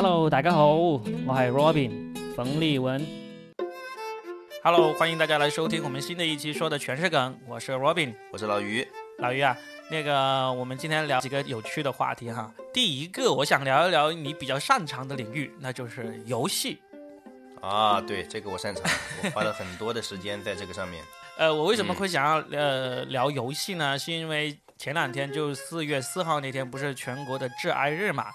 Hello，大家好，我系 Robin 冯立文。Hello，欢迎大家来收听我们新的一期说的全是梗，我是 Robin，我是老于。老于啊，那个我们今天聊几个有趣的话题哈。第一个，我想聊一聊你比较擅长的领域，那就是游戏。啊，对，这个我擅长，我花了很多的时间在这个上面。呃，我为什么会想要呃聊游戏呢？是因为前两天就四月四号那天不是全国的致哀日嘛，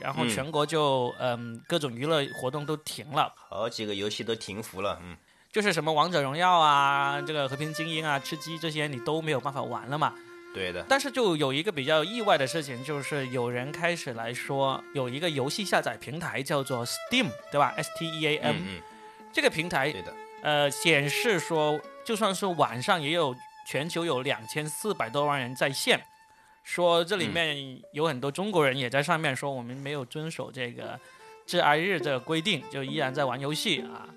然后全国就嗯各种娱乐活动都停了，好几个游戏都停服了，嗯，就是什么王者荣耀啊、这个和平精英啊、吃鸡这些你都没有办法玩了嘛。对的。但是就有一个比较意外的事情，就是有人开始来说有一个游戏下载平台叫做 Steam，对吧？S T E A M，嗯，这个平台对的，呃显示说就算是晚上也有全球有两千四百多万人在线。说这里面有很多中国人也在上面说我们没有遵守这个致哀日这个规定，就依然在玩游戏啊。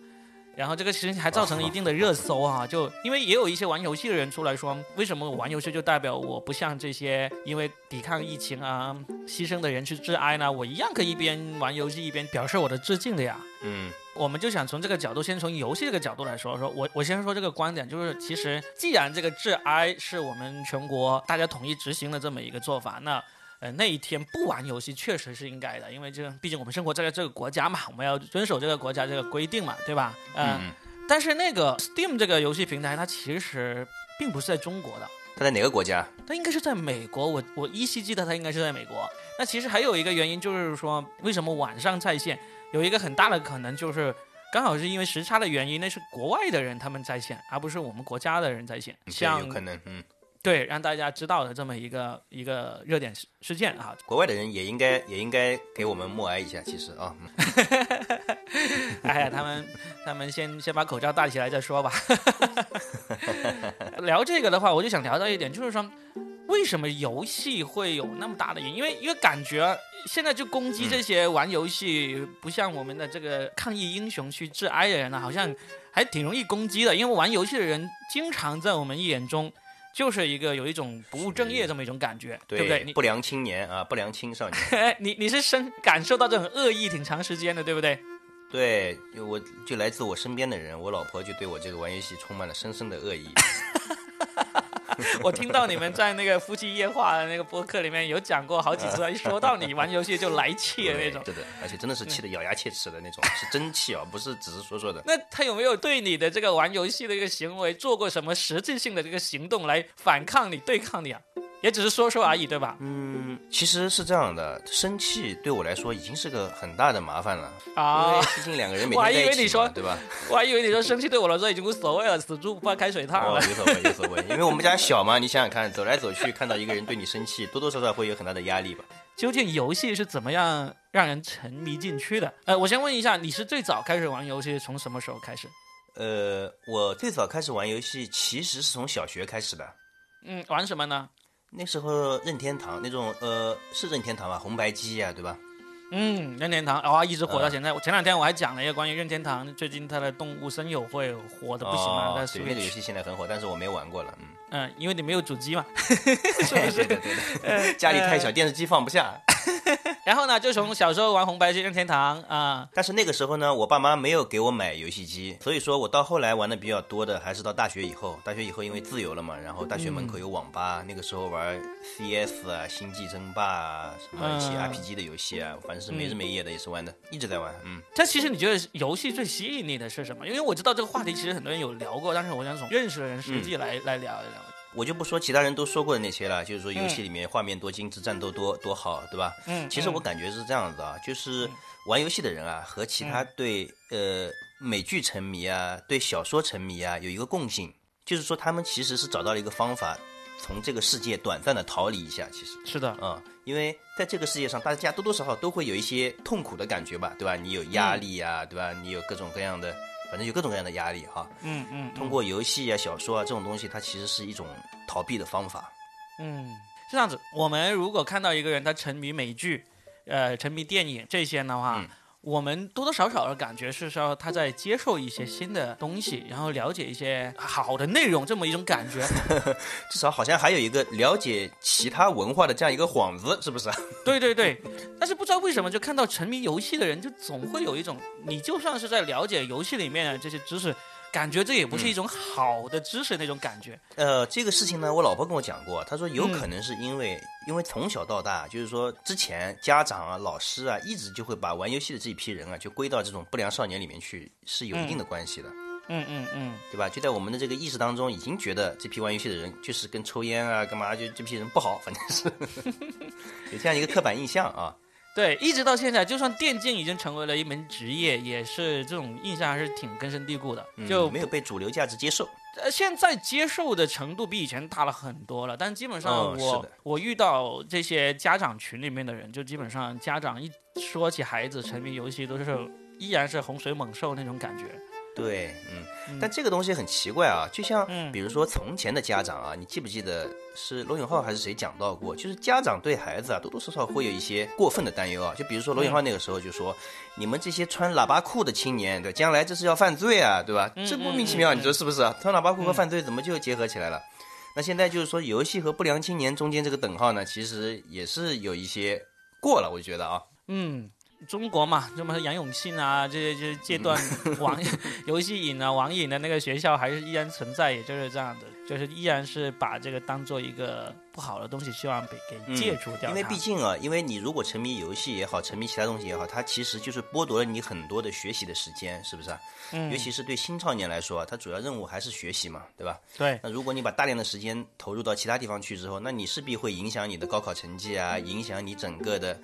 然后这个事情还造成了一定的热搜啊，就因为也有一些玩游戏的人出来说，为什么我玩游戏就代表我不像这些因为抵抗疫情啊牺牲的人去致哀呢？我一样可以一边玩游戏一边表示我的致敬的呀。嗯，我们就想从这个角度，先从游戏这个角度来说，说我我先说这个观点，就是其实既然这个致哀是我们全国大家统一执行的这么一个做法，那呃那一天不玩游戏确实是应该的，因为这毕竟我们生活在这个国家嘛，我们要遵守这个国家这个规定嘛，对吧？嗯，但是那个 Steam 这个游戏平台，它其实并不是在中国的，它在哪个国家？它应该是在美国。我我依稀记得它应该是在美国。那其实还有一个原因就是说，为什么晚上在线？有一个很大的可能就是，刚好是因为时差的原因，那是国外的人他们在线，而不是我们国家的人在线。对像有可能，嗯，对让大家知道的这么一个一个热点事事件啊，国外的人也应该也应该给我们默哀一下，其实啊，嗯 哎呀，他们他们先先把口罩戴起来再说吧。聊这个的话，我就想聊到一点，就是说，为什么游戏会有那么大的影？因为因为感觉现在就攻击这些玩游戏，不像我们的这个抗疫英雄去致哀的人呢，好像还挺容易攻击的。因为玩游戏的人经常在我们眼中就是一个有一种不务正业这么一种感觉，对不对？不良青年啊，不良青少年，哎，你你是深感受到这种恶意挺长时间的，对不对？对，就我就来自我身边的人，我老婆就对我这个玩游戏充满了深深的恶意。我听到你们在那个夫妻夜话的那个播客里面有讲过好几次，一说到你玩游戏就来气的那种。对的，而且真的是气得咬牙切齿的那种，是真气啊，不是只是说说的。那他有没有对你的这个玩游戏的一个行为做过什么实质性的这个行动来反抗你、对抗你啊？也只是说说而已，对吧？嗯，其实是这样的，生气对我来说已经是个很大的麻烦了，因啊为，毕竟两个人每我还天在一起以为你说嘛，对吧？我还以为你说生气对我来说已经无所谓了，死猪不怕开水烫哦，了。无所谓，无所谓，因为我们家小嘛，你想想看，走来走去，看到一个人对你生气，多多少少会有很大的压力吧。究竟游戏是怎么样让人沉迷进去的？呃，我先问一下，你是最早开始玩游戏从什么时候开始？呃，我最早开始玩游戏其实是从小学开始的，嗯，玩什么呢？那时候任天堂那种呃是任天堂吧，红白机呀、对吧？嗯，任天堂啊、一直火到现在。我前两天我还讲了一个关于任天堂最近它的动物森友会火的不行了，在哦对，那个游。戏现在很火，但是我没玩过了，嗯，嗯，因为你没有主机嘛。对对的对的，家里太小，电视机放不下。然后呢，就从小时候玩红白机任天堂啊，但是那个时候呢，我爸妈没有给我买游戏机，所以说我到后来玩的比较多的还是到大学以后。大学以后因为自由了嘛，然后大学门口有网吧，那个时候玩 CS 啊、星际争霸啊，什么一些嗯 RPG 的游戏啊，反正是没日没夜的也是玩的，一直在玩。嗯，但其实你觉得游戏最吸引你的是什么？因为我知道这个话题其实很多人有聊过，但是我想从认识的人实际来、来聊一聊。我就不说其他人都说过的那些了，就是说游戏里面画面多精致，战斗多多好，对吧？嗯，其实我感觉是这样子啊，就是玩游戏的人啊，和其他对呃美剧沉迷啊、对小说沉迷啊有一个共性，就是说他们其实是找到了一个方法，从这个世界短暂的逃离一下。其实，是的，啊、因为在这个世界上，大家多多少少都会有一些痛苦的感觉吧，对吧？你有压力啊，对吧？你有各种各样的，反正有各种各样的压力哈。嗯嗯，通过游戏啊、小说啊这种东西，它其实是一种逃避的方法。嗯，是这样子。我们如果看到一个人他沉迷美剧，呃，沉迷电影这些的话，嗯我们多多少少的感觉是说他在接受一些新的东西，然后了解一些好的内容，这么一种感觉。至少好像还有一个了解其他文化的这样一个幌子，是不是？对对对，但是不知道为什么，就看到沉迷游戏的人，就总会有一种，你就算是在了解游戏里面的这些知识。感觉这也不是一种好的知识那种感觉。呃，这个事情呢，我老婆跟我讲过，她说有可能是因为，因为从小到大，就是说之前家长啊、老师啊，一直就会把玩游戏的这一批人啊，就归到这种不良少年里面去，是有一定的关系的。嗯嗯嗯，对吧？就在我们的这个意识当中，已经觉得这批玩游戏的人就是跟抽烟啊、干嘛，就这批人不好，反正是 有这样一个刻板印象啊。对，一直到现在，就算电竞已经成为了一门职业，也是这种印象还是挺根深蒂固的，就没有被主流价值接受。呃，现在接受的程度比以前大了很多了，但基本上我我遇到这些家长群里面的人，就基本上家长一说起孩子沉迷游戏，都是依然是洪水猛兽那种感觉。对，嗯，但这个东西很奇怪啊，就像比如说从前的家长啊，你记不记得是罗永浩还是谁讲到过？就是家长对孩子啊，多多少少会有一些过分的担忧啊。就比如说罗永浩那个时候就说，你们这些穿喇叭裤的青年，对，将来这是要犯罪啊，对吧？这莫名其妙，你说是不是？穿喇叭裤和犯罪怎么就结合起来了？那现在就是说，游戏和不良青年中间这个等号呢，其实也是有一些过了，我觉得啊，嗯。中国嘛，这么杨永信啊，这些这些戒断网 游戏瘾啊、网瘾的那个学校还是依然存在，也就是这样的，就是依然是把这个当做一个不好的东西，希望被给戒除掉。因为毕竟啊，因为你如果沉迷游戏也好，沉迷其他东西也好，它其实就是剥夺了你很多的学习的时间，是不是啊？嗯。尤其是对青少年来说，它主要任务还是学习嘛，对吧？对。那如果你把大量的时间投入到其他地方去之后，那你势必会影响你的高考成绩啊，影响你整个的。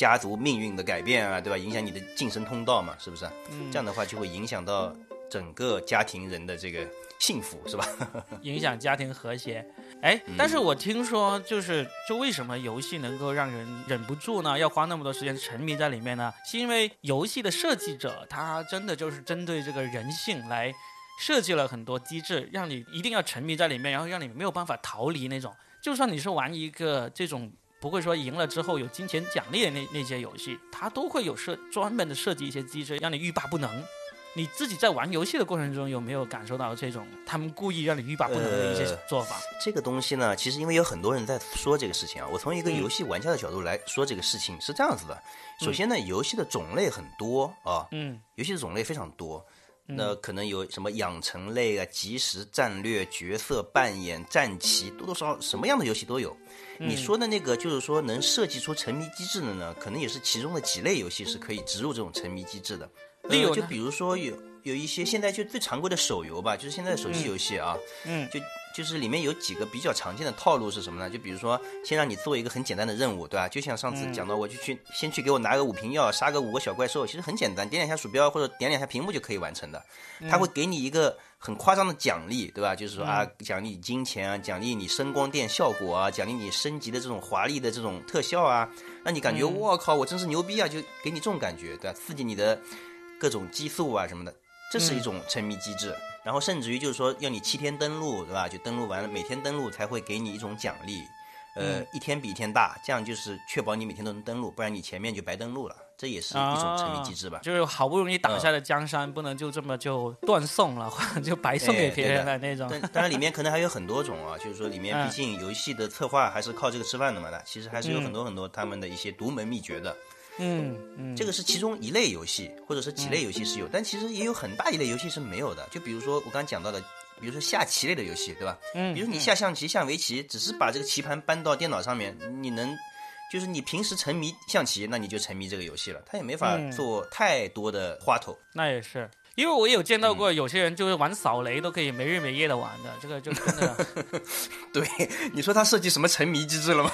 家族命运的改变啊，对吧？影响你的晋升通道嘛，是不是？这样的话就会影响到整个家庭人的这个幸福，是吧？影响家庭和谐。哎，但是我听说，就是就为什么游戏能够让人忍不住呢？要花那么多时间沉迷在里面呢？是因为游戏的设计者他真的就是针对这个人性来设计了很多机制，让你一定要沉迷在里面，然后让你没有办法逃离那种。就算你是玩一个这种。不会说赢了之后有金钱奖励的那那些游戏，它都会有设专门的设计一些机制，让你欲罢不能。你自己在玩游戏的过程中有没有感受到这种他们故意让你欲罢不能的一些做法？这个东西呢，其实因为有很多人在说这个事情啊，我从一个游戏玩家的角度来说这个事情是这样子的。首先呢，游戏的种类很多啊，嗯，游戏的种类非常多。那可能有什么养成类啊、即时战略、角色扮演、战棋，多多少少什么样的游戏都有。你说的那个，就是说能设计出沉迷机制的呢，可能也是其中的几类游戏是可以植入这种沉迷机制的。例如，就比如说有有一些现在就最常规的手游吧，就是现在的手机游戏啊，嗯，就。就是里面有几个比较常见的套路是什么呢？就比如说，先让你做一个很简单的任务，对吧？就像上次讲到，我就去先去给我拿个五瓶药，杀个五个小怪兽，其实很简单，点两下鼠标或者点两下屏幕就可以完成的。他会给你一个很夸张的奖励，对吧？就是说啊，奖励金钱啊，奖励你声光电效果啊，奖励你升级的这种华丽的这种特效啊，让你感觉我靠，我真是牛逼啊！就给你这种感觉，对吧？刺激你的各种激素啊什么的，这是一种沉迷机制。然后甚至于就是说要你七天登录，对吧？就登录完了，每天登录才会给你一种奖励，呃，一天比一天大，这样就是确保你每天都能登录，不然你前面就白登录了。这也是一种沉迷机制吧？就是好不容易打下的江山，不能就这么就断送了，或者 就白送给别人了那种。当然里面可能还有很多种啊，就是说里面毕竟游戏的策划还是靠这个吃饭的嘛那，其实还是有很多很多他们的一些独门秘诀的。嗯嗯嗯，这个是其中一类游戏，或者是几类游戏是有，但其实也有很大一类游戏是没有的。就比如说我刚刚讲到的，比如说下棋类的游戏，对吧？嗯，比如你下象棋、下围棋，只是把这个棋盘搬到电脑上面，你能，就是你平时沉迷象棋，那你就沉迷这个游戏了，它也没法做太多的花头。那也是。因为我有见到过有些人就是玩扫雷都可以没日没夜的玩的，这个就真的。对，你说他设计什么沉迷机制了吗？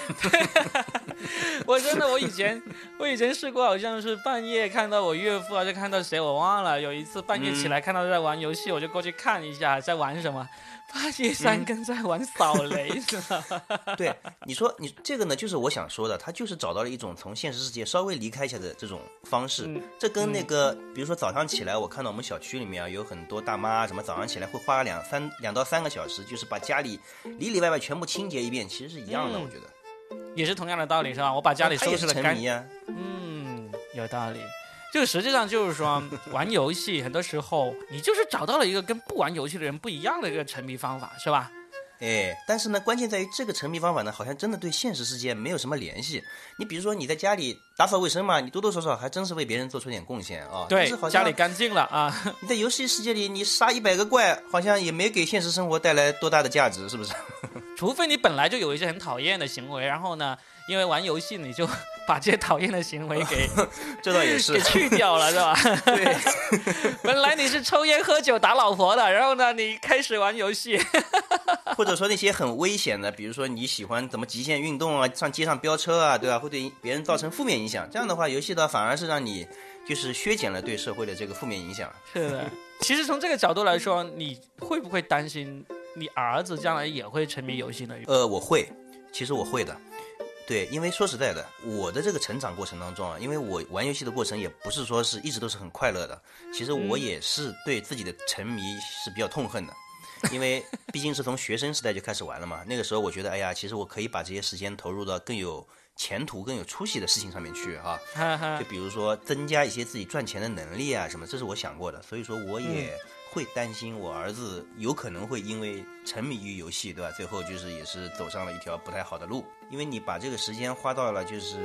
我真的，我以前我以前试过，好像是半夜看到我岳父还是看到谁我忘了，有一次半夜起来看到他在玩游戏，我就过去看一下在玩什么。八戒三更在玩扫雷 是吧？对，你说你这个呢，就是我想说的，他就是找到了一种从现实世界稍微离开一下的这种方式。这跟那个，比如说早上起来，我看到我们小区里面啊，有很多大妈什么，早上起来会花两三两到三个小时，就是把家里里里外外全部清洁一遍，其实是一样的，我觉得。也是同样的道理是吧？我把家里收拾的干净。嗯，有道理。就实际上就是说，玩游戏很多时候你就是找到了一个跟不玩游戏的人不一样的一个沉迷方法，是吧？哎，但是呢，关键在于这个沉迷方法呢，好像真的对现实世界没有什么联系。你比如说你在家里打扫卫生嘛，你多多少少还真是为别人做出点贡献啊。对，好像家里干净了啊。你在游戏世界里，你杀一百个怪，好像也没给现实生活带来多大的价值，是不是？除非你本来就有一些很讨厌的行为，然后呢，因为玩游戏你就 把这些讨厌的行为给 这倒也是给去掉了，是吧？对。本来你是抽烟喝酒打老婆的，然后呢，你开始玩游戏。或者说那些很危险的，比如说你喜欢怎么极限运动啊，上街上飙车啊，对吧？会对别人造成负面影响。这样的话，游戏的反而是让你就是削减了对社会的这个负面影响。是的，其实从这个角度来说，你会不会担心你儿子将来也会沉迷游戏呢？呃，我会，其实我会的。对，因为说实在的，我的这个成长过程当中啊，因为我玩游戏的过程也不是说是一直都是很快乐的，其实我也是对自己的沉迷是比较痛恨的。因为毕竟是从学生时代就开始玩了嘛，那个时候我觉得，哎呀，其实我可以把这些时间投入到更有前途、更有出息的事情上面去哈。就比如说增加一些自己赚钱的能力啊什么，这是我想过的。所以说我也会担心我儿子有可能会因为沉迷于游戏，对吧？最后就是也是走上了一条不太好的路。因为你把这个时间花到了就是。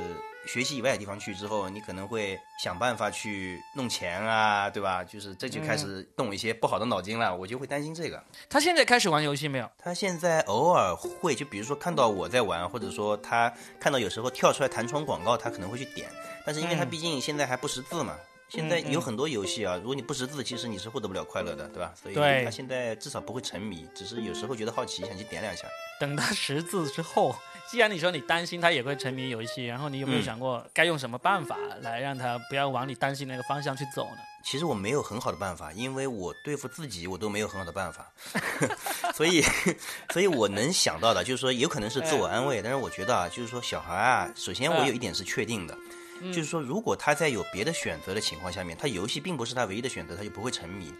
学习以外的地方去之后，你可能会想办法去弄钱啊，对吧？就是这就开始动一些不好的脑筋了，我就会担心这个。他现在开始玩游戏没有？他现在偶尔会，就比如说看到我在玩，或者说他看到有时候跳出来弹窗广告，他可能会去点。但是因为他毕竟现在还不识字嘛，现在有很多游戏啊，如果你不识字，其实你是获得不了快乐的，对吧？所以他现在至少不会沉迷，只是有时候觉得好奇，想去点两下。等他识字之后。既然你说你担心他也会沉迷游戏，然后你有没有想过该用什么办法来让他不要往你担心那个方向去走呢？其实我没有很好的办法，因为我对付自己我都没有很好的办法，所以，所以我能想到的就是说有可能是自我安慰，但是我觉得啊，就是说小孩啊，首先我有一点是确定的，就是说如果他在有别的选择的情况下面，他游戏并不是他唯一的选择，他就不会沉迷。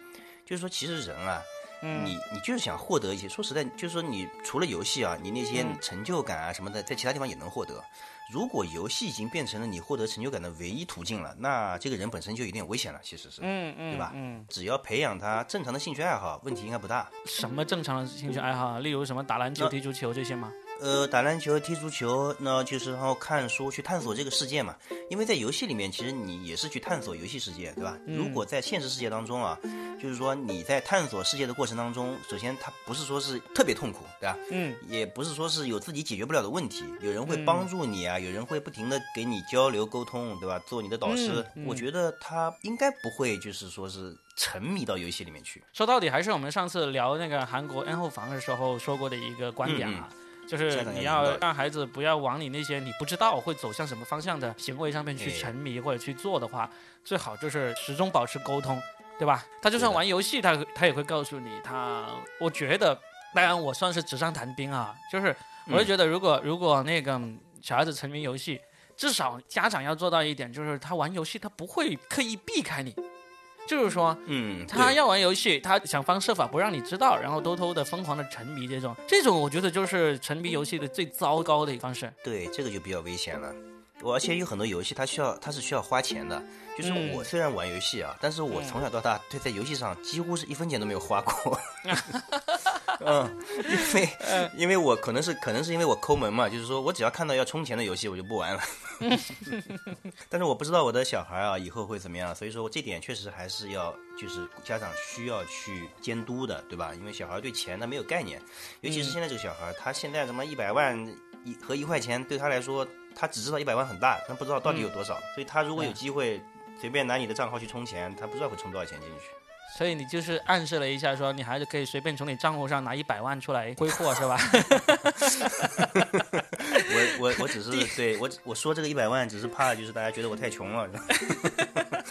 就是说其实人啊。你你就是想获得一些，说实在，就是说你除了游戏啊，你那些成就感啊什么的，在其他地方也能获得。如果游戏已经变成了你获得成就感的唯一途径了，那这个人本身就有点危险了，其实是，嗯嗯，对吧？嗯，只要培养他正常的兴趣爱好，问题应该不大。什么正常的兴趣爱好？例如什么打篮球、踢足球这些吗？呃，打篮球、踢足球，那就是然后看书去探索这个世界嘛。因为在游戏里面，其实你也是去探索游戏世界，对吧？如果在现实世界当中啊，就是说你在探索世界的过程当中，首先它不是说是特别痛苦，对吧？嗯，也不是说是有自己解决不了的问题，有人会帮助你啊，有人会不停的给你交流沟通，对吧？做你的导师，我觉得他应该不会就是说是沉迷到游戏里面去。说到底，还是我们上次聊那个韩国 N 后房的时候说过的一个观点啊。就是你要让孩子不要往你那些你不知道会走向什么方向的行为上面去沉迷或者去做的话，最好就是始终保持沟通，对吧？他就算玩游戏，他他也会告诉你，他我觉得，当然我算是纸上谈兵啊，就是我就觉得，如果如果那个小孩子沉迷游戏，至少家长要做到一点，就是他玩游戏他不会刻意避开你。就是说，嗯，他要玩游戏，他想方设法不让你知道，然后偷偷的疯狂的沉迷这种，这种我觉得就是沉迷游戏的最糟糕的一方式。对，这个就比较危险了。我而且有很多游戏，它需要，它是需要花钱的。就是我虽然玩游戏啊，但是我从小到大对在游戏上几乎是一分钱都没有花过。嗯，因为因为我可能是可能是因为我抠门嘛，就是说我只要看到要充钱的游戏，我就不玩了。但是我不知道我的小孩啊以后会怎么样，所以说我这点确实还是要就是家长需要去监督的，对吧？因为小孩对钱他没有概念，尤其是现在这个小孩，他现在什么一百万一和一块钱对他来说，他只知道一百万很大，但不知道到底有多少。所以他如果有机会随便拿你的账号去充钱，他不知道会充多少钱进去。所以你就是暗示了一下，说你还是可以随便从你账户上拿一百万出来挥霍，是吧？我我我只是对我我说这个一百万，只是怕就是大家觉得我太穷了。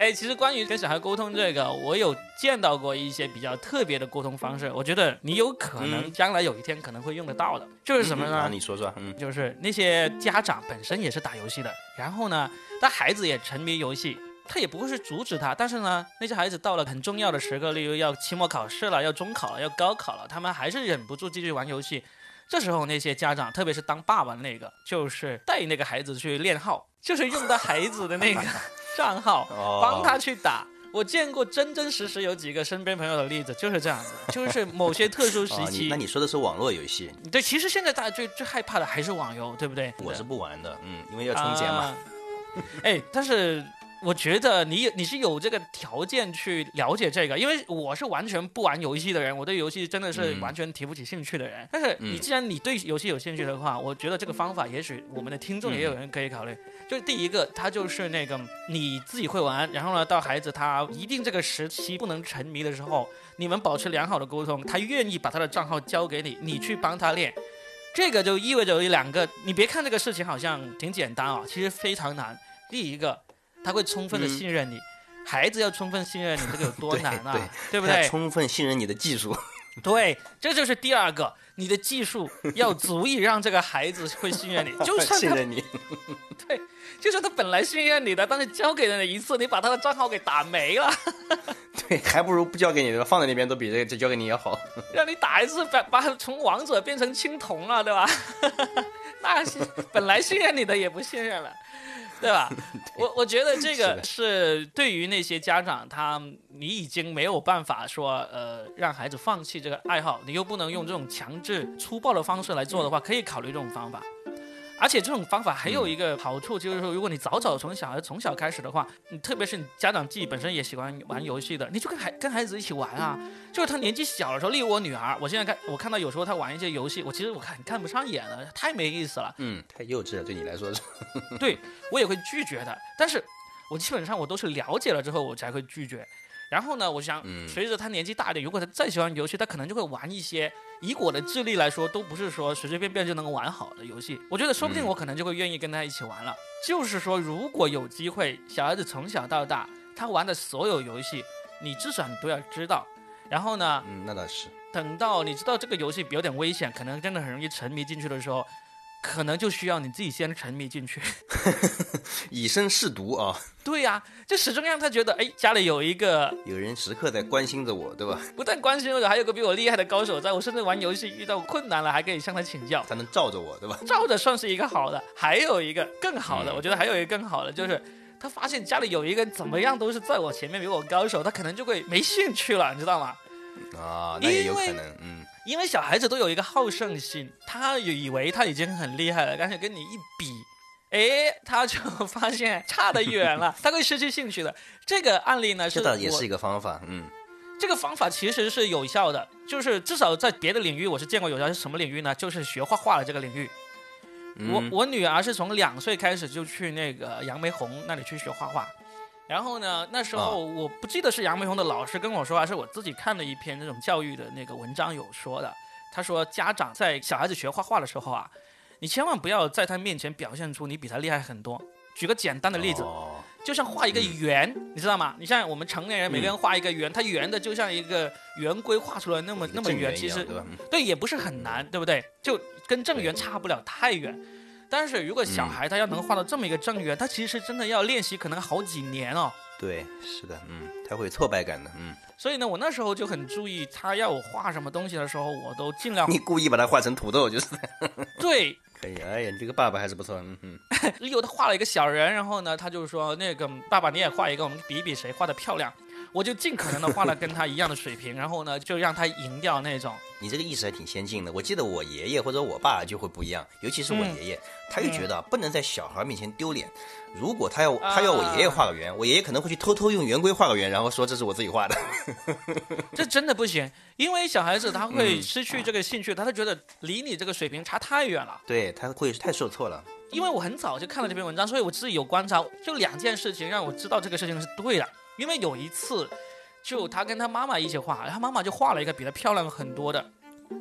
哎，其实关于跟小孩沟通这个，我有见到过一些比较特别的沟通方式，我觉得你有可能将来有一天可能会用得到的，就是什么呢？你说说，嗯，就是那些家长本身也是打游戏的，然后呢，他孩子也沉迷游戏。他也不会去阻止他，但是呢，那些孩子到了很重要的时刻，例如要期末考试了，要中考了，要高考了，他们还是忍不住继续玩游戏。这时候，那些家长，特别是当爸爸的那个，就是带那个孩子去练号，就是用到孩子的那个账号，哦帮他去打。我见过真真实实有几个身边朋友的例子，就是这样子，就是某些特殊时期。那你说的是网络游戏，对，其实现在大家最最害怕的还是网游，对不对？我是不玩的，嗯，因为要充钱嘛。啊哎，但是我觉得你有你是有这个条件去了解这个，因为我是完全不玩游戏的人，我对游戏真的是嗯完全提不起兴趣的人。但是你既然你对游戏有兴趣的话，我觉得这个方法也许我们的听众也有人可以考虑。就是第一个，他就是那个你自己会玩，然后呢，到孩子他一定这个时期不能沉迷的时候，你们保持良好的沟通，他愿意把他的账号交给你，你去帮他练。这个就意味着有两个，你别看这个事情好像挺简单啊，其实非常难。第一个，他会充分的嗯信任你，孩子要充分信任你，这个有多难啊，对他不对？充分信任你的技术，对，这就是第二个，你的技术要足以让这个孩子会信任你，就算他信任你。对就算他本来信任你的，但是交给了你一次，你把他的账号给打没了，对，还不如不交给你，的？放在那边都比这个这交给你要好。让你打一次，把把从王者变成青铜了，对吧？那是本来信任你的也不信任了。对吧？我我觉得这个是对于那些家长，他你已经没有办法说，呃，让孩子放弃这个爱好，你又不能用这种强制粗暴的方式来做的话，可以考虑这种方法。而且这种方法还有一个好处，就是说，如果你早早从小孩从小开始的话，你特别是你家长自己本身也喜欢玩游戏的，你就跟孩跟孩子一起玩啊。就是他年纪小的时候，例如我女儿，我现在看我看到有时候她玩一些游戏，我其实我看看不上眼了，太没意思了。嗯，太幼稚了，对你来说是。对我也会拒绝的，但是我基本上我都是了解了之后我才会拒绝。然后呢，我想嗯随着他年纪大一点，如果他再喜欢游戏，他可能就会玩一些以我的智力来说，都不是说随随便便就能玩好的游戏。我觉得说不定嗯我可能就会愿意跟他一起玩了。就是说，如果有机会，小孩子从小到大他玩的所有游戏，你至少你都要知道。然后呢，嗯，那倒是。等到你知道这个游戏有点危险，可能真的很容易沉迷进去的时候，可能就需要你自己先沉迷进去。以身试毒啊，对呀、就始终让他觉得，哎，家里有一个 有人时刻在关心着我，对吧？不但关心我，还有个比我厉害的高手在，我甚至玩游戏遇到困难了，还可以向他请教。才能罩着我，对吧？照着算是一个好的，还有一个更好的，嗯我觉得还有一个更好的就是。他发现家里有一个怎么样都是在我前面比我高手，他可能就会没兴趣了，你知道吗？啊，那也有可能，嗯，因为小孩子都有一个好胜心，他以为他已经很厉害了，但是跟你一比，哎，他就 发现差得远了，他会失去兴趣的。这个案例呢，是我这倒也是一个方法，嗯，这个方法其实是有效的，就是至少在别的领域我是见过有效。是什么领域呢？就是学画画的这个领域。我嗯我女儿是从两岁开始就去那个杨梅红那里去学画画，然后呢，那时候我不记得是杨梅红的老师跟我说，还是我自己看了一篇那种教育的那个文章有说的。他说，家长在小孩子学画画的时候啊，你千万不要在他面前表现出你比他厉害很多。举个简单的例子，哦就像画一个圆，你知道吗？你像我们成年人，每个人画一个圆，它圆的就像一个圆规画出来那么那么圆，其实对也不是很难，对不对？就跟正圆差不了太远。但是如果小孩他要能画到这么一个正圆，他其实真的要练习可能好几年哦。对，是的，嗯，他会有挫败感的，嗯，所以呢，我那时候就很注意，他要我画什么东西的时候，我都尽量你故意把它画成土豆，就是对。可以。哎呀，你这个爸爸还是不错，嗯嗯，例如他画了一个小人，然后呢，他就说那个爸爸你也画一个，我们比一比谁画的漂亮。我就尽可能的画了跟他一样的水平，然后呢，就让他赢掉那种。你这个意识还挺先进的。我记得我爷爷或者我爸就会不一样，尤其是我嗯爷爷，他就觉得啊不能在小孩面前丢脸。如果他要他要我爷爷画个圆，我爷爷可能会去偷偷用圆规画个圆，然后说这是我自己画的。这真的不行，因为小孩子他会嗯失去这个兴趣，他会觉得离你这个水平差太远了。对，他会太受挫了。因为我很早就看了这篇文章，所以我自己有观察，就两件事情让我知道这个事情是对的。因为有一次，就他跟他妈妈一起画，然后他妈妈就画了一个比他漂亮很多的，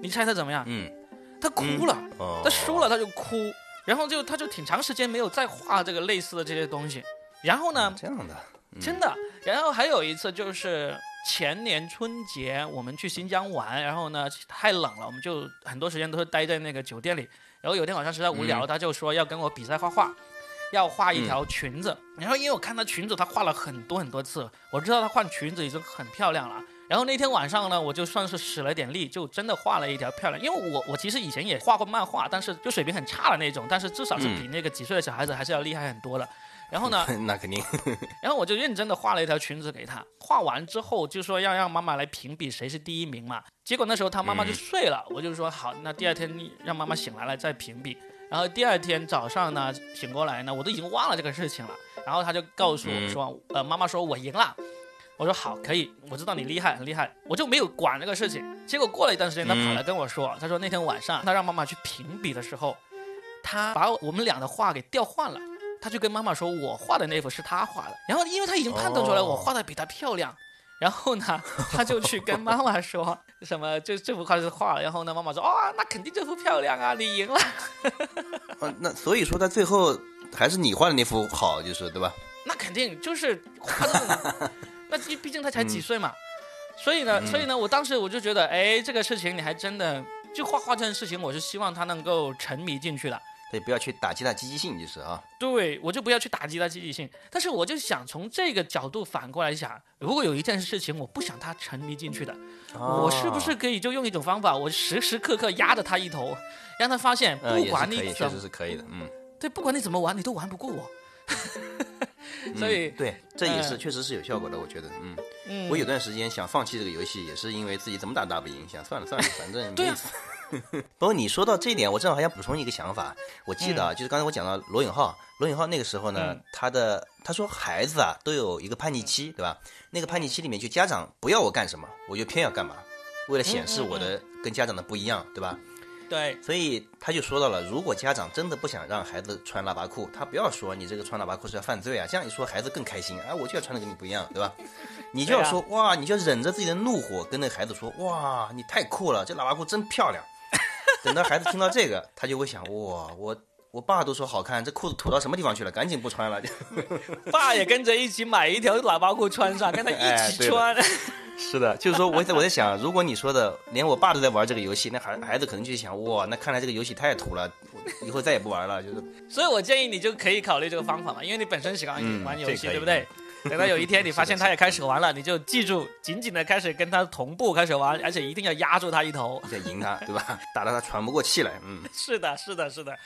你猜他怎么样？嗯，他哭了，哦，他输了他就哭，然后就他就挺长时间没有再画这个类似的这些东西。然后呢，这样的，嗯真的。然后还有一次就是前年春节我们去新疆玩，然后呢太冷了，我们就很多时间都是待在那个酒店里。然后有天晚上实在无聊，嗯他就说要跟我比赛画画，要画一条裙子。然后因为我看她裙子，她画了很多很多次，我知道她换裙子已经很漂亮了。然后那天晚上呢，我就算是使了点力，就真的画了一条漂亮。因为我我其实以前也画过漫画，但是就水平很差的那种，但是至少是比那个几岁的小孩子还是要厉害很多的。然后呢，那肯定，然后我就认真的画了一条裙子给她，画完之后就说要让妈妈来评比谁是第一名嘛。结果那时候她妈妈就睡了，我就说好，那第二天让妈妈醒来了再评比。然后第二天早上呢醒过来呢，我都已经忘了这个事情了。然后他就告诉我说，呃，妈妈说我赢了。我说好，可以，我知道你厉害，很厉害，我就没有管这个事情。结果过了一段时间，他跑来跟我说，他说那天晚上他让妈妈去评比的时候，他把我们俩的画给调换了，他就跟妈妈说我画的那幅是他画的。然后因为他已经判断出来我画的比他漂亮，然后呢，他就去跟妈妈说什么，这这幅画是画了。然后呢，妈妈说哦，那肯定这幅漂亮啊，你赢了。那所以说他最后还是你画的那幅好，就是对吧？那肯定就是画的。那毕毕竟他才几岁嘛，所以呢，所以呢，我当时我就觉得，哎，这个事情你还真的就画画这件事情，我是希望他能够沉迷进去的。对，不要去打击他积极性，就是啊。对，我就不要去打击他积极性。但是我就想从这个角度反过来想，如果有一件事情我不想他沉迷进去的，我是不是可以就用一种方法，我时时刻刻压着他一头，让他发现，不管你怎么，确实是可以的，嗯。对，不管你怎么玩，你都玩不过我。所以，对，这也是确实是有效果的，我觉得，嗯，我有段时间想放弃这个游戏，也是因为自己怎么打打不赢，想算了算了，反正没意思。不过你说到这一点，我正好还想补充一个想法。我记得啊，就是刚才我讲到罗永浩，罗永浩那个时候呢，他的他说孩子啊都有一个叛逆期，对吧？那个叛逆期里面，就家长不要我干什么，我就偏要干嘛，为了显示我的跟家长的不一样，对吧？对，所以他就说到了，如果家长真的不想让孩子穿喇叭裤，他不要说你这个穿喇叭裤是要犯罪啊，这样一说孩子更开心，啊，我就要穿的跟你不一样，对吧？你就要说哇，你就要忍着自己的怒火跟那孩子说哇，你太酷了，这喇叭裤真漂亮。等到孩子听到这个，他就会想哇，我我爸都说好看，这裤子土到什么地方去了？赶紧不穿了。爸也跟着一起买一条喇叭裤穿上，跟他一起穿。是的，就是说，我在我在想，如果你说的连我爸都在玩这个游戏，那孩孩子可能就想，哇，那看来这个游戏太土了，以后再也不玩了。就是，所以我建议你就可以考虑这个方法嘛，因为你本身喜欢玩游戏，对不对？等到有一天你发现他也开始玩了，你就记住紧紧的开始跟他同步开始玩，而且一定要压住他一头，再赢他，对吧？打到他喘不过气来。嗯，是的，是的，是的，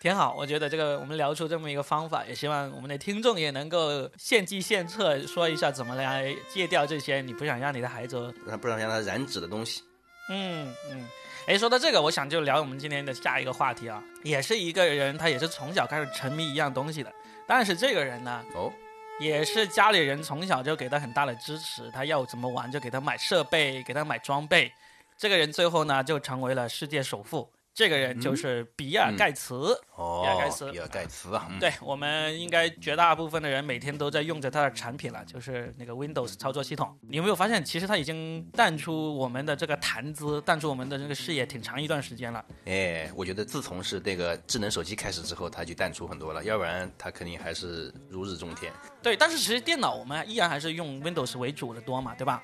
挺好。我觉得这个我们聊出这么一个方法，也希望我们的听众也能够献计献策，说一下怎么来戒掉这些你不想让你的孩子，不想让他染指的东西。嗯嗯。哎，说到这个，我想就聊我们今天的下一个话题啊，也是一个人，他也是从小开始沉迷一样东西的，但是这个人呢，哦。也是家里人从小就给他很大的支持，他要怎么玩就给他买设备，给他买装备。这个人最后呢就成为了世界首富。这个人就是比尔盖茨。哦，比尔盖茨，比尔盖茨啊。对我们应该绝大部分的人每天都在用着他的产品了，就是那个 Windows 操作系统。你有没有发现，其实他已经淡出我们的这个谈资，淡出我们的这个视野挺长一段时间了。哎，我觉得自从是这个智能手机开始之后，他就淡出很多了，要不然他肯定还是如日中天。对，但是其实电脑我们依然还是用 Windows 为主的多嘛，对吧？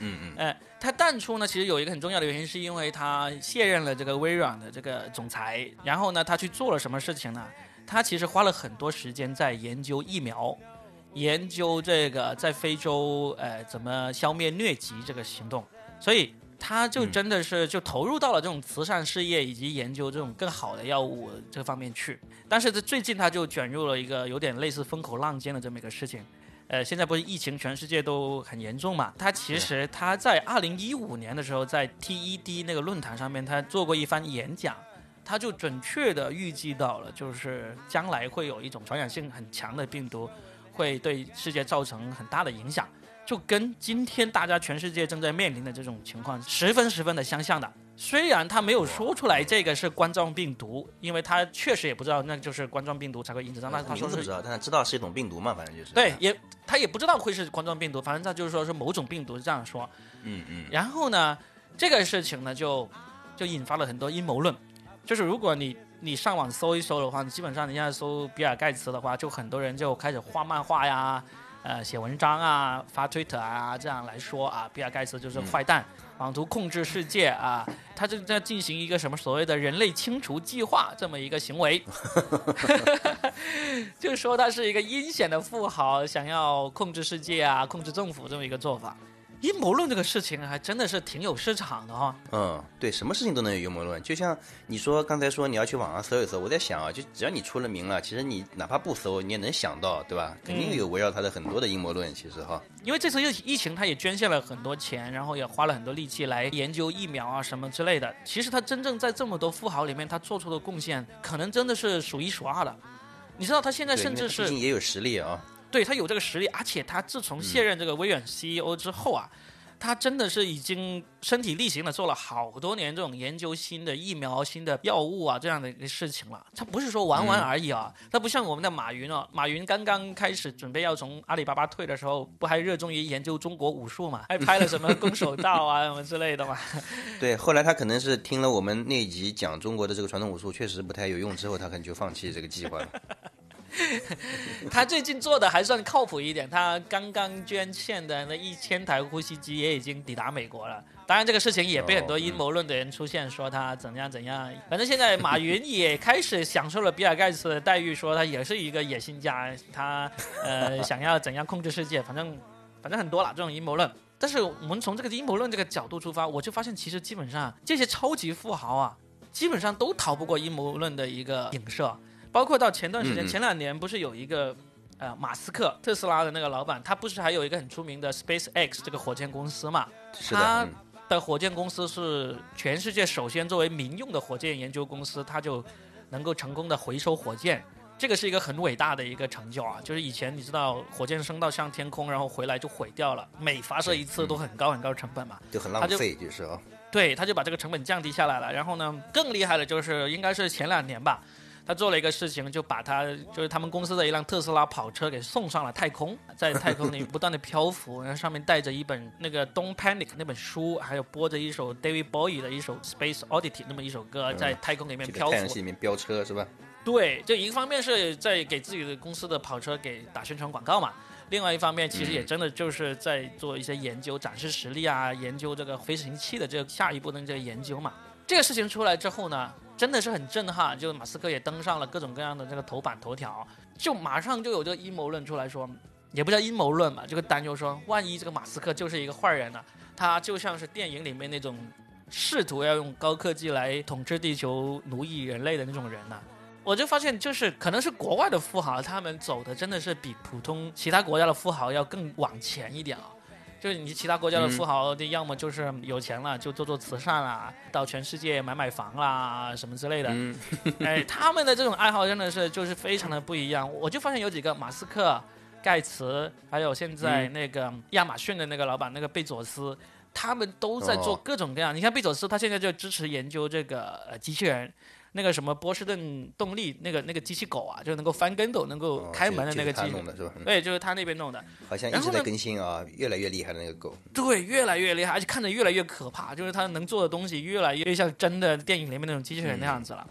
嗯嗯，哎，他淡出呢，其实有一个很重要的原因，是因为他卸任了这个微软的这个总裁，然后呢，他去做了什么事情呢？他其实花了很多时间在研究疫苗，研究这个在非洲呃怎么消灭疟疾这个行动，所以他就真的是就投入到了这种慈善事业以及研究这种更好的药物这方面去。但是这最近他就卷入了一个有点类似风口浪尖的这么一个事情。呃，现在不是疫情，全世界都很严重嘛。他其实他在二零一五年的时候，在 TED 那个论坛上面，他做过一番演讲，他就准确的预计到了，就是将来会有一种传染性很强的病毒，会对世界造成很大的影响，就跟今天大家全世界正在面临的这种情况十分十分的相像的。虽然他没有说出来这个是冠状病毒，因为他确实也不知道那就是冠状病毒才会引致到。那他说是不知道，但他知道是一种病毒嘛，反正就是。对，也他也不知道会是冠状病毒，反正他就是说是某种病毒这样说。嗯嗯。然后呢，这个事情呢就就引发了很多阴谋论，就是如果你你上网搜一搜的话，基本上你现在搜比尔盖茨的话，就很多人就开始画漫画呀，呃，写文章啊，发推特啊，这样来说啊，比尔盖茨就是坏蛋。妄图控制世界啊！他正在进行一个什么所谓的人类清除计划这么一个行为，就说他是一个阴险的富豪，想要控制世界啊，控制政府这么一个做法。阴谋论这个事情还真的是挺有市场的哈。嗯，对，什么事情都能有阴谋论。就像你说刚才说你要去网上搜一搜，我在想啊，就只要你出了名了，其实你哪怕不搜，你也能想到，对吧？肯定有围绕他的很多的阴谋论。其实哈，因为这次疫疫情，他也捐献了很多钱，然后也花了很多力气来研究疫苗啊什么之类的。其实他真正在这么多富豪里面，他做出的贡献，可能真的是数一数二的。你知道他现在甚至是毕竟也有实力啊。对他有这个实力，而且他自从卸任这个微软 CEO 之后啊，他真的是已经身体力行的做了好多年这种研究新的疫苗、新的药物啊这样的一个事情了。他不是说玩玩而已啊，他不像我们的马云啊，马云刚刚开始准备要从阿里巴巴退的时候，不还热衷于研究中国武术嘛，还拍了什么空手道啊什么之类的嘛。对，后来他可能是听了我们那集讲中国的这个传统武术确实不太有用之后，他可能就放弃这个计划了。他最近做的还算靠谱一点，他刚刚捐献的那一千台呼吸机也已经抵达美国了。当然，这个事情也被很多阴谋论的人出现，说他怎样怎样。反正现在马云也开始享受了比尔盖茨的待遇，说他也是一个野心家，他呃想要怎样控制世界。反正反正很多了这种阴谋论。但是我们从这个阴谋论这个角度出发，我就发现其实基本上这些超级富豪啊，基本上都逃不过阴谋论的一个影射。包括到前段时间，前两年不是有一个，呃，马斯克特斯拉的那个老板，他不是还有一个很出名的 Space X 这个火箭公司嘛？是的。他的火箭公司是全世界首先作为民用的火箭研究公司，他就能够成功的回收火箭，这个是一个很伟大的一个成就啊！就是以前你知道火箭升到上天空，然后回来就毁掉了，每发射一次都很高很高的成本嘛，就很浪费，就是啊。对，他就把这个成本降低下来了。然后呢，更厉害的就是应该是前两年吧。他做了一个事情，就把他就是他们公司的一辆特斯拉跑车给送上了太空，在太空里不断的漂浮，然后上面带着一本那个《Don't Panic》那本书，还有播着一首 David Bowie 的一首《Space Oddity》那么一首歌，在太空里面漂浮。太阳系里面飙车是吧？对，就一方面是在给自己的公司的跑车给打宣传广告嘛，另外一方面其实也真的就是在做一些研究，展示实力啊，研究这个飞行器的这个下一步的这个研究嘛。这个事情出来之后呢？真的是很震撼，就马斯克也登上了各种各样的这个头版头条，就马上就有这个阴谋论出来说，也不叫阴谋论吧，这个担忧说，万一这个马斯克就是一个坏人呢？他就像是电影里面那种试图要用高科技来统治地球、奴役人类的那种人呢？我就发现，就是可能是国外的富豪，他们走的真的是比普通其他国家的富豪要更往前一点啊。就是你其他国家的富豪，的要么就是有钱了就做做慈善啦，到全世界买买房啦什么之类的。哎，他们的这种爱好真的是就是非常的不一样。我就发现有几个马斯克、盖茨，还有现在那个亚马逊的那个老板那个贝佐斯，他们都在做各种各样。你看贝佐斯，他现在就支持研究这个呃机器人。那个什么波士顿动力那个那个机器狗啊，就能够翻跟斗、能够开门的那个机器，对，就是他那边弄的。好像一直在更新啊，越来越厉害的那个狗。对，越来越厉害，而且看着越来越可怕，就是他能做的东西越来越像真的电影里面那种机器人那样子了。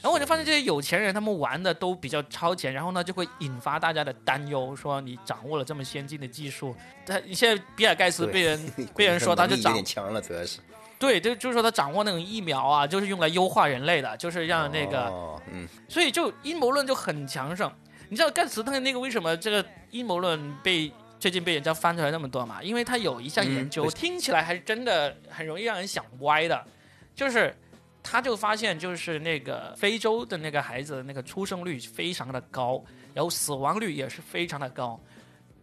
然后我就发现这些有钱人他们玩的都比较超前，然后呢就会引发大家的担忧，说你掌握了这么先进的技术，他你现在比尔盖茨被人 被人说他就长有点强了，主要是。对，就就是说他掌握那种疫苗啊，就是用来优化人类的，就是让那个，嗯，所以就阴谋论就很强盛。你知道盖茨他那个为什么这个阴谋论被最近被人家翻出来那么多嘛？因为他有一项研究，听起来还是真的很容易让人想歪的，就是他就发现就是那个非洲的那个孩子那个出生率非常的高，然后死亡率也是非常的高，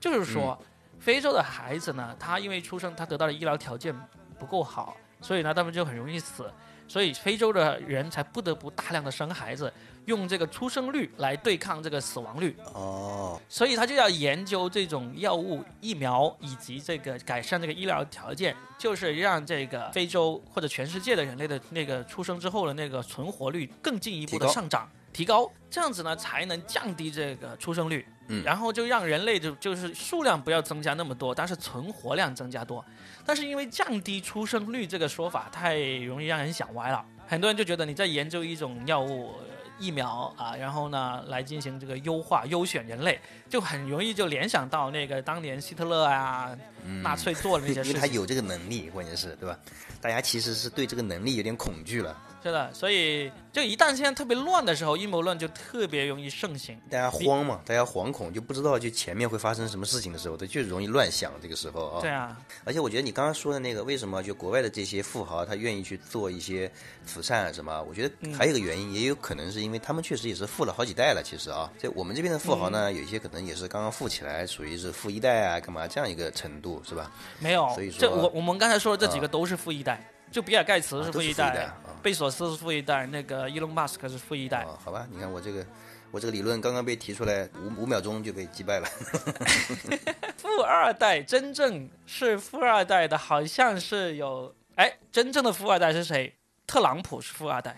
就是说非洲的孩子呢，他因为出生他得到的医疗条件不够好。所以呢，他们就很容易死，所以非洲的人才不得不大量的生孩子，用这个出生率来对抗这个死亡率。哦，所以他就要研究这种药物、疫苗以及这个改善这个医疗条件，就是让这个非洲或者全世界的人类的那个出生之后的那个存活率更进一步的上涨。提高这样子呢，才能降低这个出生率，嗯，然后就让人类就就是数量不要增加那么多，但是存活量增加多。但是因为降低出生率这个说法太容易让人想歪了，很多人就觉得你在研究一种药物、疫苗啊，然后呢来进行这个优化、优选人类，就很容易就联想到那个当年希特勒啊、纳粹做的那些 事情。因为他有这个能力，关键是对吧？大家其实是对这个能力有点恐惧了。是的，所以就一旦现在特别乱的时候，阴谋论就特别容易盛行。大家慌嘛，大家惶恐，就不知道就前面会发生什么事情的时候，他就容易乱想。这个时候啊，对啊，而且我觉得你刚刚说的那个，为什么就国外的这些富豪他愿意去做一些慈善什么？我觉得还有一个原因，也有可能是因为他们确实也是富了好几代了。其实啊，在我们这边的富豪呢，有一些可能也是刚刚富起来，属于是富一代啊，干嘛这样一个程度是吧？没有，所以说这我我们刚才说的这几个都是富一代，就比尔盖茨是富一代啊贝索斯是富一代，那个伊隆马斯克是富一代。哦，好吧，你看我这个我这个理论刚刚被提出来，五五秒钟就被击败了。富二代真正是富二代的，好像是有哎，真正的富二代是谁？特朗普是富二代。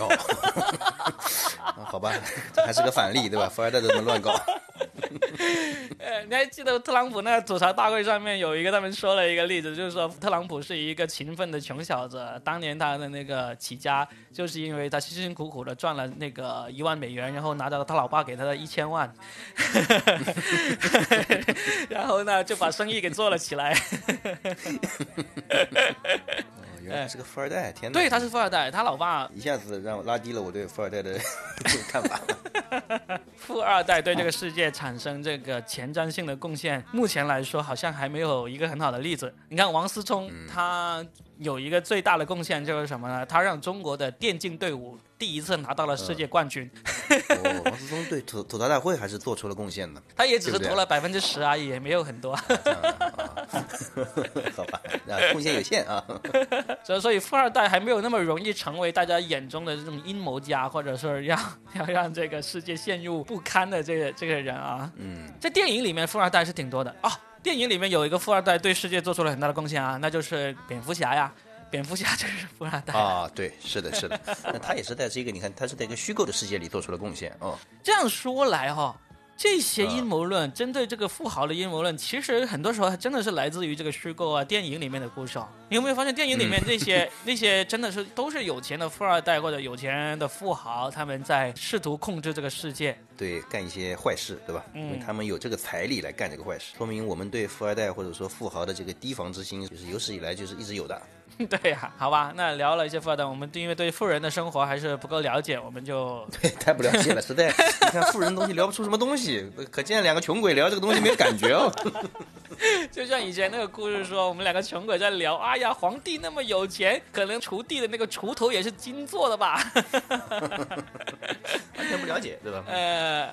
哦，啊好吧，这还是个反例对吧？富二代都这么乱搞。你还记得特朗普那个吐槽大会上面有一个他们说了一个例子，就是说特朗普是一个勤奋的穷小子，当年他的那个起家就是因为他辛辛苦苦的赚了那个一万美元，然后拿到了他老爸给他的一千万，然后呢就把生意给做了起来。哦，原来是个富二代，天哪！对，他是富二代，他老爸一下子让我拉低了我对富二代的 看法。富二代对这个世界产生这个前瞻性的贡献，目前来说好像还没有一个很好的例子。你看王思聪，他有一个最大的贡献就是什么呢？他让中国的电竞队伍第一次拿到了世界冠军，哦，王思聪对吐吐槽大会还是做出了贡献的。他也只是投了百分之十而已，也没有很多。好吧，啊，贡献有限啊。所以，所以富二代还没有那么容易成为大家眼中的这种阴谋家，或者说让 要让这个世界陷入不堪的这个这个人啊。嗯，在电影里面，富二代是挺多的啊。电影里面有一个富二代对世界做出了很大的贡献啊，那就是蝙蝠侠呀。蝙蝠侠就是富二代。啊，对，是的，是的。那他也是在这个，你看，他是在一个虚构的世界里做出了贡献哦。这样说来哈、这些阴谋论，针对这个富豪的阴谋论，其实很多时候还真的是来自于这个虚构啊电影里面的故事啊。你有没有发现，电影里面那些、那些真的是都是有钱的富二代或者有钱的富豪，他们在试图控制这个世界。对，干一些坏事，对吧？嗯因为他们有这个财力来干这个坏事，说明我们对富二代或者说富豪的这个提防之心，就是有史以来就是一直有的。对呀、好吧，那聊了一些富二代，我们因为对富人的生活还是不够了解，我们就 对，太不了解了，实在。你看富人东西聊不出什么东西，可见两个穷鬼聊这个东西没有感觉哦。就像以前那个故事说，我们两个穷鬼在聊，哎呀，皇帝那么有钱，可能锄地的那个锄头也是金做的吧？完全不了解，对吧？呃，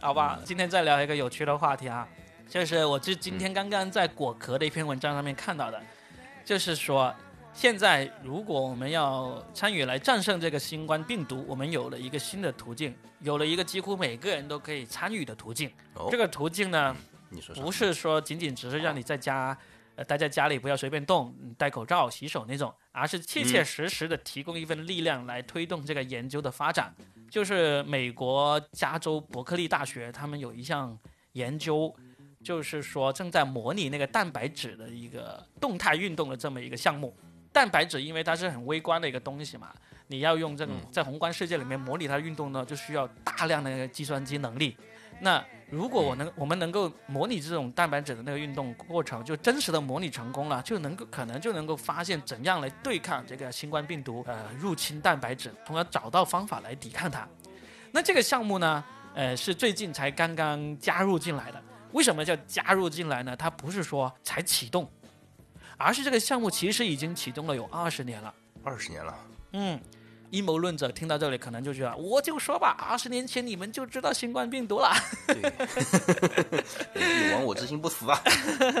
好吧，今天再聊一个有趣的话题啊，就是我是今天刚刚在果壳的一篇文章上面看到的，就是说，现在如果我们要参与来战胜这个新冠病毒，我们有了一个新的途径，有了一个几乎每个人都可以参与的途径。哦这个途径呢，你说说。不是说仅仅只是让你在家，呃，待在家里不要随便动，嗯戴口罩、洗手那种，而是切切实实的提供一份力量来推动这个研究的发展。就是美国加州伯克利大学，他们有一项研究，就是说正在模拟那个蛋白质的一个动态运动的这么一个项目。蛋白质因为它是很微观的一个东西嘛，你要用这种在宏观世界里面模拟它的运动呢，就需要大量的那个计算机能力。那如果我能我们能够模拟这种蛋白质的那个运动过程，就真实的模拟成功了，就能够可能就能够发现怎样来对抗这个新冠病毒呃入侵蛋白质，从而找到方法来抵抗它。那这个项目呢，呃是最近才刚刚加入进来的。为什么叫加入进来呢？它不是说才启动，而是这个项目其实已经启动了有二十年了。二十年了，嗯，阴谋论者听到这里可能就觉得，我就说吧，二十年前你们就知道新冠病毒了。对，亡我之心不死啊！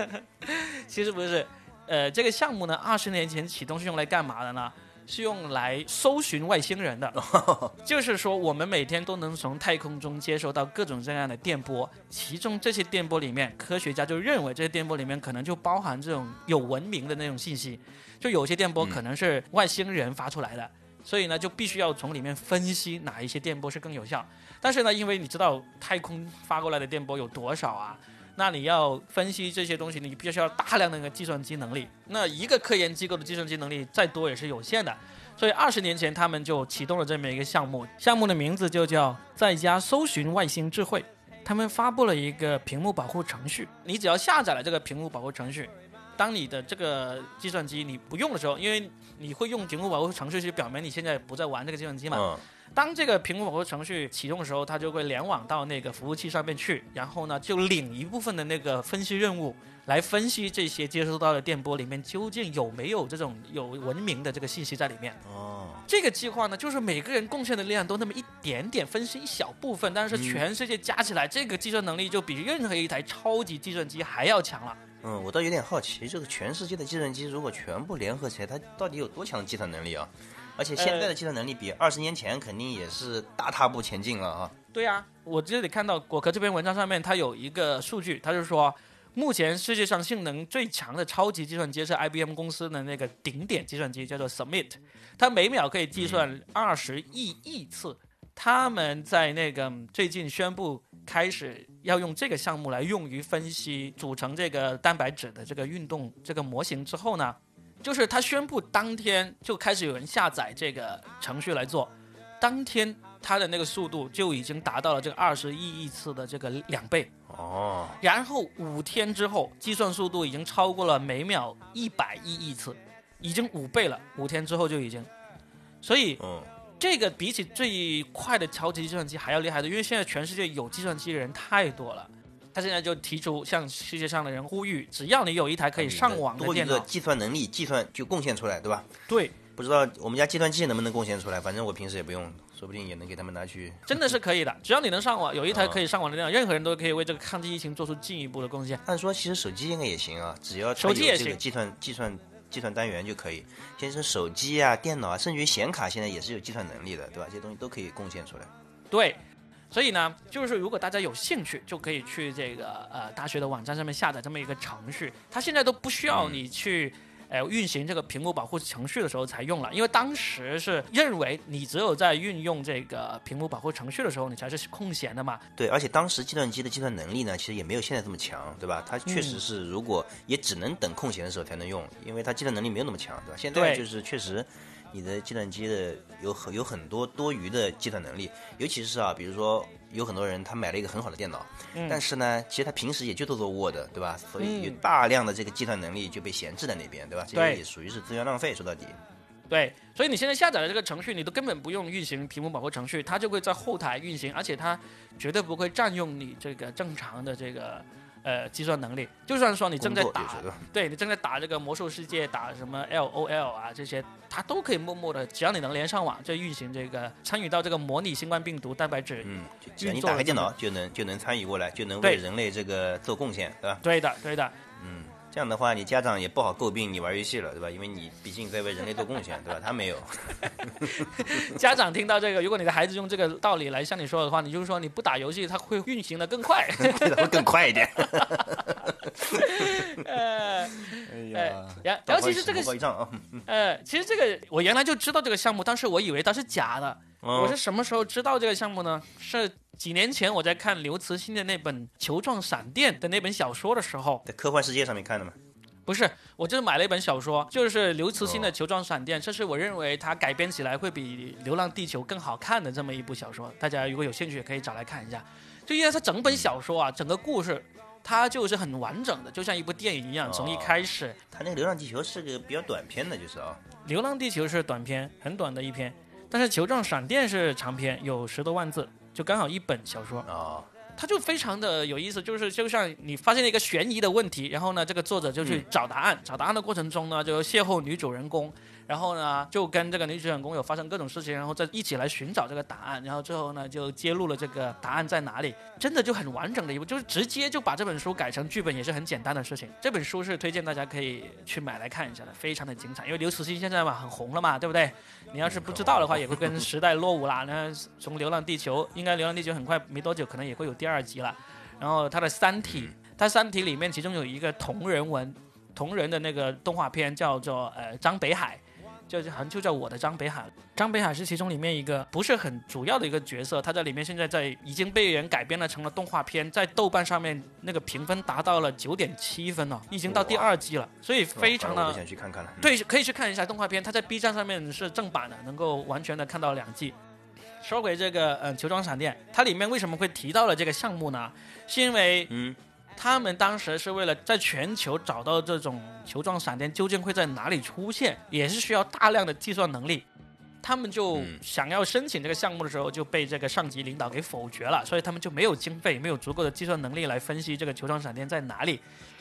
其实不是，呃，这个项目呢，二十年前启动是用来干嘛的呢？是用来搜寻外星人的，就是说我们每天都能从太空中接收到各种各样的电波，其中这些电波里面，科学家就认为这些电波里面可能就包含这种有文明的那种信息，就有些电波可能是外星人发出来的，所以呢，就必须要从里面分析哪一些电波是更有效。但是呢，因为你知道太空发过来的电波有多少啊？那你要分析这些东西，你必须要大量的那个计算机能力。那一个科研机构的计算机能力再多也是有限的，所以二十年前他们就启动了这么一个项目，项目的名字就叫“在家搜寻外星智慧”。他们发布了一个屏幕保护程序，你只要下载了这个屏幕保护程序，当你的这个计算机你不用的时候，因为你会用屏幕保护程序去表明你现在不在玩这个计算机嘛。当这个屏幕保护程序启动的时候，它就会联网到那个服务器上面去，然后呢，就领一部分的那个分析任务来分析这些接收到的电波里面究竟有没有这种有文明的这个信息在里面。哦，这个计划呢，就是每个人贡献的力量都那么一点点，分析一小部分，但是全世界加起来，这个计算能力就比任何一台超级计算机还要强了。嗯，我倒有点好奇，这个全世界的计算机如果全部联合起来，它到底有多强的计算能力啊？而且现在的计算能力比二十年前肯定也是大踏步前进了啊。对啊、我这里看到果壳这篇文章上面，它有一个数据，它就说，目前世界上性能最强的超级计算机是 IBM 公司的那个顶点计算机，叫做 Summit，它每秒可以计算二十亿亿次。他们在那个嗯最近宣布开始要用这个项目来用于分析组成这个蛋白质的这个运动这个模型之后呢，就是他宣布当天就开始有人下载这个程序来做，当天他的那个速度就已经达到了这个二十亿亿次的这个两倍，哦，然后五天之后，计算速度已经超过了每秒一百亿亿次，已经五倍了。五天之后就已经，所以嗯，这个比起最快的超级计算机还要厉害的，因为现在全世界有计算机的人太多了。他现在就提出向世界上的人呼吁，只要你有一台可以上网的电脑，的计算能力，计算就贡献出来，对吧？对，不知道我们家计算器能不能贡献出来，反正我平时也不用，说不定也能给他们拿去。真的是可以的。只要你能上网，有一台可以上网的电脑，任何人都可以为这个抗击疫情做出进一步的贡献。按说其实手机应该也行啊，只要手机也行有这个计算计算计算单元就可以。现在是手机啊、电脑啊，甚至于显卡现在也是有计算能力的，对吧？这些东西都可以贡献出来。对，所以呢，就是如果大家有兴趣，就可以去这个呃大学的网站上面下载这么一个程序，它现在都不需要你去。呃，运行这个屏幕保护程序的时候才用了，因为当时是认为你只有在运用这个屏幕保护程序的时候，你才是空闲的嘛。对，而且当时计算机的计算能力呢，其实也没有现在这么强，对吧？它确嗯实是，如果也只能等空闲的时候才能用，因为它计算能力没有那么强，对吧？现在就是确实，你的计算机的有很有很多多余的计算能力，尤其是啊，比如说有很多人他买了一个很好的电脑，但是呢，其实他平时也就做做 Word，对吧？所以有嗯大量的这个计算能力就被闲置在那边，对吧？这对些也属于是资源浪费，说到底。对，所以你现在下载的这个程序，你都根本不用运行屏幕保护程序，它就会在后台运行，而且它绝对不会占用你这个正常的这个呃计算能力。就算说你正在打对你正在打这个魔兽世界，打什么 L O L 啊这些，它都可以默默的，只要你能连上网，就运行这个参与到这个模拟新冠病毒蛋白质。嗯，就只要你打开电脑就能就能参与过来，就能为人类这个做贡献，对吧？对的，对的，嗯，这样的话，你家长也不好诟病你玩游戏了，对吧？因为你毕竟在为人类做贡献，对吧？他没有。家长听到这个，如果你的孩子用这个道理来向你说的话，你就是说你不打游戏，他会运行的更快。会更快一点。呃，哎呀，然然后其实这个呃，其实这个我原来就知道这个项目，当时我以为它是假的。我嗯是什么时候知道这个项目呢？是几年前我在看刘慈欣的那本《球状闪电》的那本小说的时候，在科幻世界上面看的吗。不是，我就是买了一本小说，就是刘慈欣的《球状闪电》，这是我认为它改编起来会比《流浪地球》更好看的这么一部小说。大家如果有兴趣，也可以找来看一下。就因为它整本小说啊，整个故事。它就是很完整的，就像一部电影一样，从一哦开始，它那个《流浪地球》是个比较短篇的，就是啊。《流浪地球》是短篇，很短的一篇，但是《球状闪电》是长篇，有十多万字，就刚好一本小说。啊，它就非常的有意思，就是就像你发现了一个悬疑的问题，然后呢，这个作者就去找答案，找答案的过程中呢，就邂逅女主人公，然后呢，就跟这个女主人公有发生各种事情，然后再一起来寻找这个答案，然后最后呢，就揭露了这个答案在哪里，真的就很完整的一部，就是直接就把这本书改成剧本，也是很简单的事情。这本书是推荐大家可以去买来看一下的，非常的精彩，因为刘慈欣现在嘛很红了嘛，对不对？你要是不知道的话，也会跟时代落伍啦。那从《流浪地球》，应该《流浪地球》很快没多久，可能也会有第二集了。然后他的《三体》，他《三体》里面其中有一个同人文，同人的那个动画片叫做呃张北海，就是好像就叫我的张北海。张北海是其中里面一个不是很主要的一个角色，他在里面现在在已经被人改编了成了动画片，在豆瓣上面那个评分达到了九点七分了，已经到第二季了，所以非常的想去看看对，可以去看一下动画片，它在 B 站上面是正版的，能够完全的看到两季。说回这个嗯球状闪电，它里面为什么会提到了这个项目呢？是因为嗯，他们当时是为了在全球找到这种球状闪电究竟会在哪里出现，也是需要大量的计算能力。他们就嗯想要申请这个项目的时候，就被这个上级领导给否决了，所以他们就没有经费，没有足够的计算能力来分析这个球状闪电在哪里。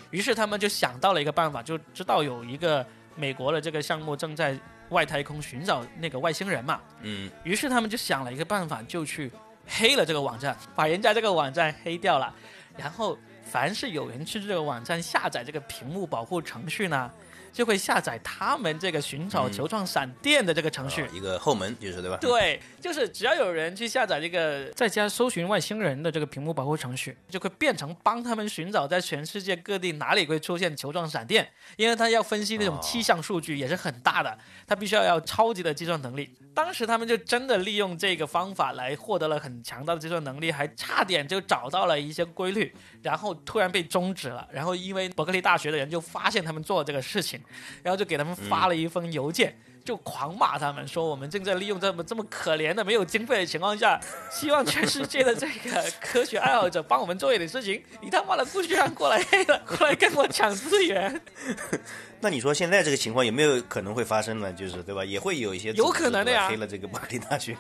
于是他们就想到了一个办法，就知道有一个美国的这个项目正在外太空寻找那个外星人嘛，嗯，于是他们就想了一个办法，就去黑了这个网站，把人家这个网站黑掉了。然后，凡是有人去这个网站下载这个屏幕保护程序呢，就会下载他们这个寻找球状闪电的这个程序。哦一个后门就是对吧？对，就是只要有人去下载这个在家搜寻外星人的这个屏幕保护程序，就会变成帮他们寻找在全世界各地哪里会出现球状闪电，因为他要分析那种哦气象数据也是很大的，他必须要要超级的计算能力。当时他们就真的利用这个方法来获得了很强大的计算能力，还差点就找到了一些规律，然后突然被终止了。然后因为伯克利大学的人就发现他们做了这个事情，然后就给他们发了一封邮件。就狂骂他们说，我们正在利用这么这么可怜的、没有经费的情况下，希望全世界的这个 科学爱好者帮我们做一点事情。你他妈的不需要过来黑了，过来跟我抢资源，那你说现在这个情况有没有可能会发生呢？就是对吧？也会有一些有可能的呀黑了这个巴黎大学，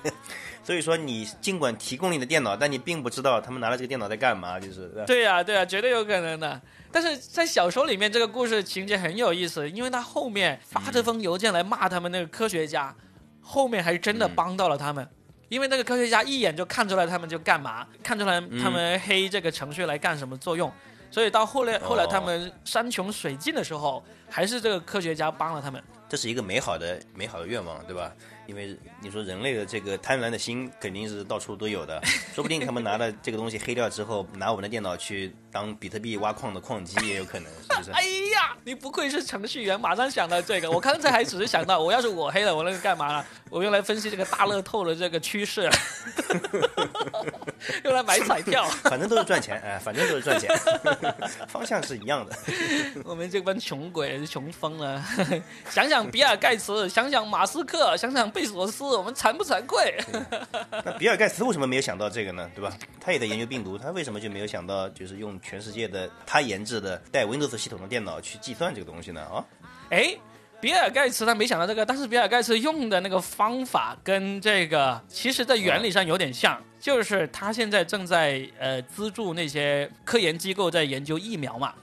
所以说你尽管提供你的电脑，但你并不知道他们拿了这个电脑在干嘛，就是对啊对呀、对呀、绝对有可能的。但是在小说里面，这个故事情节很有意思，因为他后面发这封邮件来骂他们那个科学家，后面还真的帮到了他们。因为那个科学家一眼就看出来他们就干嘛，看出来他们黑这个程序来干什么作用，所以到后来后来他们山穷水尽的时候，还是这个科学家帮了他们。这是一个美好的美好的愿望，对吧？因为你说人类的这个贪婪的心肯定是到处都有的，说不定他们拿了这个东西黑掉之后，拿我们的电脑去当比特币挖矿的矿机也有可能，是不是？哎呀，你不愧是程序员，马上想到这个。我刚才还只是想到，我要是我黑了，我那个干嘛了？我用来分析这个大乐透的这个趋势，用来买彩票。反正都是赚钱，哎，反正都是赚钱，方向是一样的。我们这帮穷鬼穷疯了。想想比尔盖茨，想想马斯克，想想贝索斯，我们惭不惭愧？那比尔盖茨为什么没有想到这个呢？对吧？他也在研究病毒，他为什么就没有想到，就是用全世界的他研制的带 Windows 系统的电脑去计算这个东西呢？啊，哎。比尔盖茨他没想到这个，但是比尔盖茨用的那个方法跟这个，其实在原理上有点像，就是他现在正在呃资助那些科研机构在研究疫苗嘛，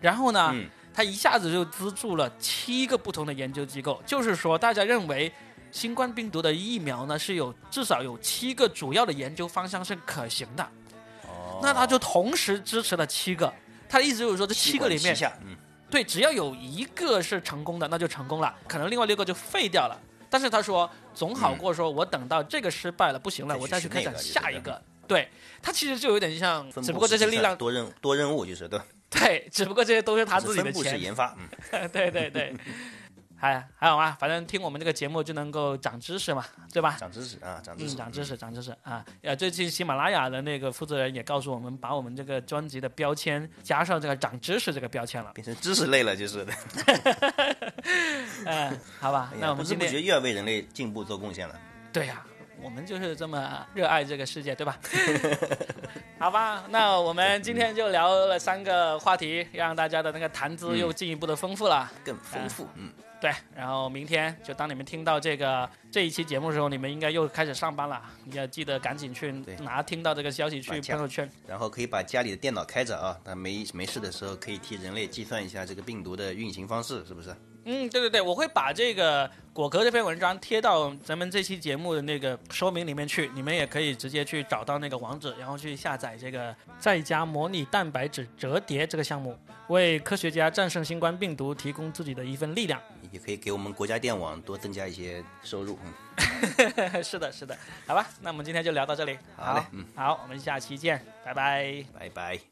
然后呢，嗯他一下子就资助了七个不同的研究机构，就是说大家认为新冠病毒的疫苗呢是有至少有七个主要的研究方向是可行的，哦，那他就同时支持了七个，他的意思就是说这七个里面，嗯，对，只要有一个是成功的，那就成功了，可能另外六个就废掉了。但是他说，总好过说我等到这个失败了，不行了，我再去开展下一个。对，他其实就有点像，只不过这些力量，多任多任务就是对？对，只不过这些都是他自己的分布式。研发，嗯，对 对对，还还有啊，反正听我们这个节目就能够长知识嘛，对吧？长知识啊，长知嗯，识，长知识，长知识啊！呃，最近喜马拉雅的那个负责人也告诉我们，把我们这个专辑的标签加上这个长知识这个标签了。变成知识类了，就是的。嗯，好吧，那我们今天不知不觉又要为人类进步做贡献了。对呀、我们就是这么热爱这个世界，对吧？好吧，那我们今天就聊了三个话题，让大家的那个谈资又进一步的丰富了。更丰富，嗯，对，然后明天就当你们听到这个这一期节目的时候，你们应该又开始上班了，你要记得赶紧去拿听到这个消息去朋友圈。然后可以把家里的电脑开着啊，那没没事的时候可以替人类计算一下这个病毒的运行方式，是不是？嗯，对对对，我会把这个果壳这篇文章贴到咱们这期节目的那个说明里面去，你们也可以直接去找到那个网址，然后去下载这个在家模拟蛋白质折叠这个项目，为科学家战胜新冠病毒提供自己的一份力量。也可以给我们国家电网多增加一些收入。嗯，是的，是的，好吧，那我们今天就聊到这里。好嘞嗯好，我们下期见，拜拜。拜拜。